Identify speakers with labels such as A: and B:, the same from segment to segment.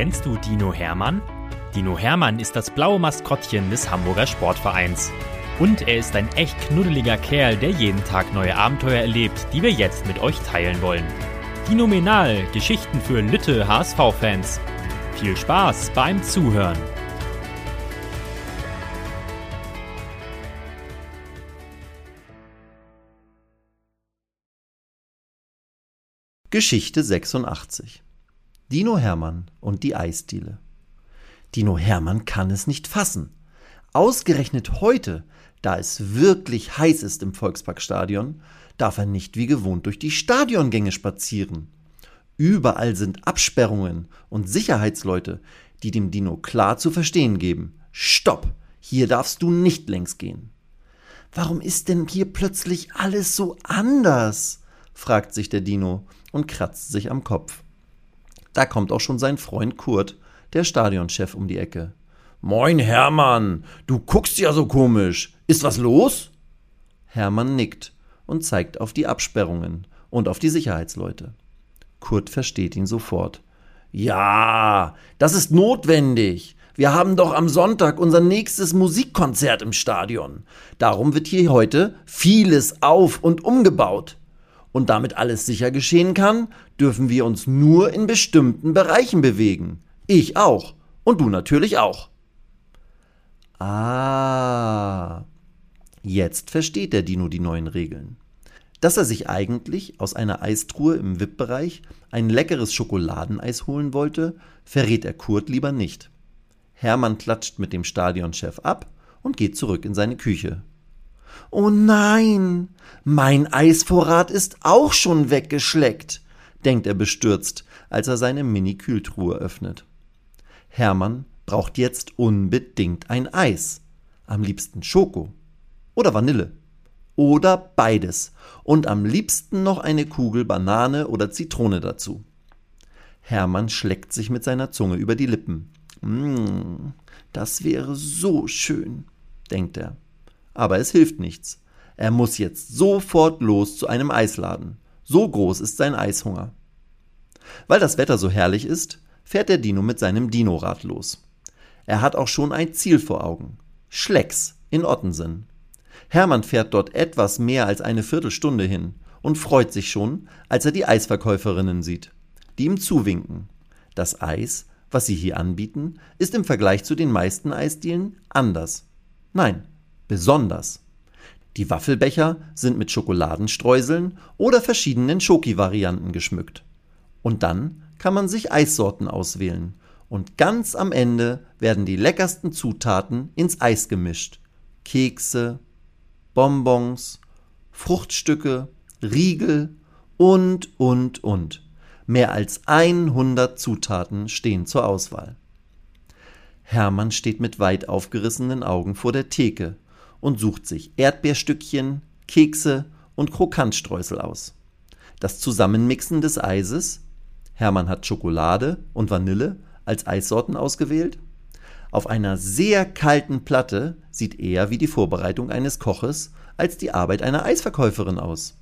A: Kennst du Dino Hermann? Dino Hermann ist das blaue Maskottchen des Hamburger Sportvereins. Und er ist ein echt knuddeliger Kerl, der jeden Tag neue Abenteuer erlebt, die wir jetzt mit euch teilen wollen. Dinominal, Geschichten für Lütte HSV-Fans. Viel Spaß beim Zuhören.
B: Geschichte 86 Dino Hermann und die Eisdiele. Dino Hermann kann es nicht fassen. Ausgerechnet heute, da es wirklich heiß ist im Volksparkstadion, darf er nicht wie gewohnt durch die Stadiongänge spazieren. Überall sind Absperrungen und Sicherheitsleute, die dem Dino klar zu verstehen geben: Stopp, hier darfst du nicht längs gehen. Warum ist denn hier plötzlich alles so anders? fragt sich der Dino und kratzt sich am Kopf. Da kommt auch schon sein Freund Kurt, der Stadionchef, um die Ecke. Moin, Hermann, du guckst ja so komisch. Ist was los? Hermann nickt und zeigt auf die Absperrungen und auf die Sicherheitsleute. Kurt versteht ihn sofort. Ja, das ist notwendig. Wir haben doch am Sonntag unser nächstes Musikkonzert im Stadion. Darum wird hier heute vieles auf und umgebaut. Und damit alles sicher geschehen kann, dürfen wir uns nur in bestimmten Bereichen bewegen. Ich auch. Und du natürlich auch. Ah. Jetzt versteht der Dino die neuen Regeln. Dass er sich eigentlich aus einer Eistruhe im VIP-Bereich ein leckeres Schokoladeneis holen wollte, verrät er Kurt lieber nicht. Hermann klatscht mit dem Stadionchef ab und geht zurück in seine Küche. Oh nein, mein Eisvorrat ist auch schon weggeschleckt, denkt er bestürzt, als er seine Mini-Kühltruhe öffnet. Hermann braucht jetzt unbedingt ein Eis. Am liebsten Schoko oder Vanille. Oder beides. Und am liebsten noch eine Kugel Banane oder Zitrone dazu. Hermann schleckt sich mit seiner Zunge über die Lippen. Mmh, das wäre so schön, denkt er. Aber es hilft nichts. Er muss jetzt sofort los zu einem Eisladen. So groß ist sein Eishunger. Weil das Wetter so herrlich ist, fährt der Dino mit seinem Dinorad los. Er hat auch schon ein Ziel vor Augen. Schlecks in Ottensen. Hermann fährt dort etwas mehr als eine Viertelstunde hin und freut sich schon, als er die Eisverkäuferinnen sieht, die ihm zuwinken. Das Eis, was sie hier anbieten, ist im Vergleich zu den meisten Eisdielen anders. Nein, besonders. Die Waffelbecher sind mit Schokoladenstreuseln oder verschiedenen Schoki-Varianten geschmückt. Und dann kann man sich Eissorten auswählen. Und ganz am Ende werden die leckersten Zutaten ins Eis gemischt. Kekse, Bonbons, Fruchtstücke, Riegel und, und, und. Mehr als 100 Zutaten stehen zur Auswahl. Hermann steht mit weit aufgerissenen Augen vor der Theke und sucht sich Erdbeerstückchen, Kekse und Krokantstreusel aus. Das Zusammenmixen des Eises Hermann hat Schokolade und Vanille als Eissorten ausgewählt. Auf einer sehr kalten Platte sieht eher wie die Vorbereitung eines Koches als die Arbeit einer Eisverkäuferin aus.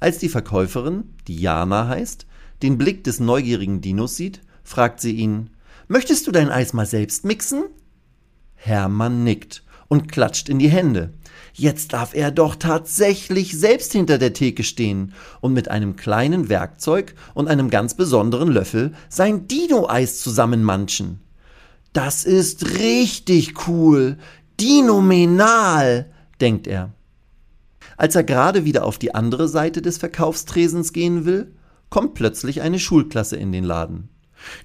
B: Als die Verkäuferin, die Jana heißt, den Blick des neugierigen Dinos sieht, fragt sie ihn: Möchtest du dein Eis mal selbst mixen? Hermann nickt und klatscht in die Hände. Jetzt darf er doch tatsächlich selbst hinter der Theke stehen und mit einem kleinen Werkzeug und einem ganz besonderen Löffel sein Dino-Eis zusammenmanschen. Das ist richtig cool. Dinomenal, denkt er. Als er gerade wieder auf die andere Seite des Verkaufstresens gehen will, kommt plötzlich eine Schulklasse in den Laden.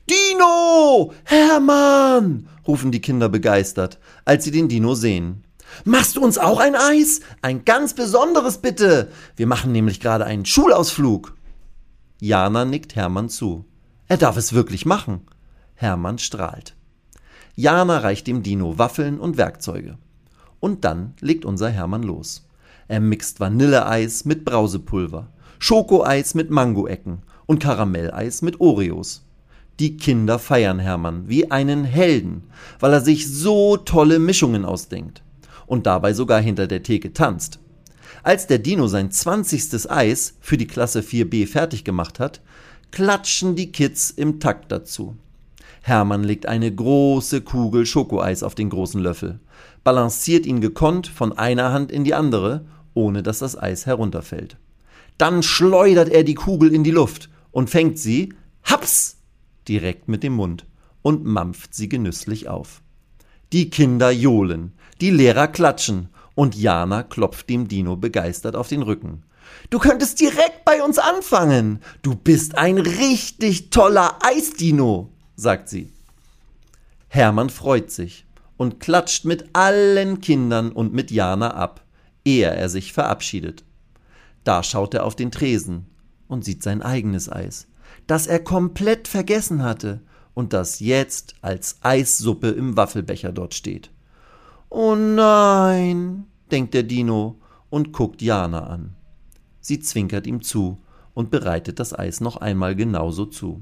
B: Dino! Hermann! rufen die Kinder begeistert, als sie den Dino sehen. Machst du uns auch ein Eis? Ein ganz besonderes bitte. Wir machen nämlich gerade einen Schulausflug. Jana nickt Hermann zu. Er darf es wirklich machen. Hermann strahlt. Jana reicht dem Dino Waffeln und Werkzeuge. Und dann legt unser Hermann los. Er mixt Vanilleeis mit Brausepulver, Schokoeis mit Mangoecken und Karamelleis mit Oreos. Die Kinder feiern Hermann wie einen Helden, weil er sich so tolle Mischungen ausdenkt und dabei sogar hinter der Theke tanzt. Als der Dino sein zwanzigstes Eis für die Klasse 4b fertig gemacht hat, klatschen die Kids im Takt dazu. Hermann legt eine große Kugel Schokoeis auf den großen Löffel, balanciert ihn gekonnt von einer Hand in die andere, ohne dass das Eis herunterfällt. Dann schleudert er die Kugel in die Luft und fängt sie, haps, direkt mit dem Mund und mampft sie genüsslich auf. Die Kinder johlen, die Lehrer klatschen und Jana klopft dem Dino begeistert auf den Rücken. Du könntest direkt bei uns anfangen. Du bist ein richtig toller Eisdino, sagt sie. Hermann freut sich und klatscht mit allen Kindern und mit Jana ab, ehe er sich verabschiedet. Da schaut er auf den Tresen und sieht sein eigenes Eis, das er komplett vergessen hatte und das jetzt als Eissuppe im Waffelbecher dort steht. Oh nein, denkt der Dino und guckt Jana an. Sie zwinkert ihm zu und bereitet das Eis noch einmal genauso zu.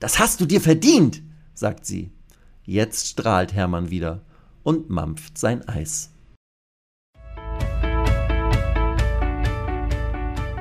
B: Das hast du dir verdient, sagt sie. Jetzt strahlt Hermann wieder und mampft sein Eis.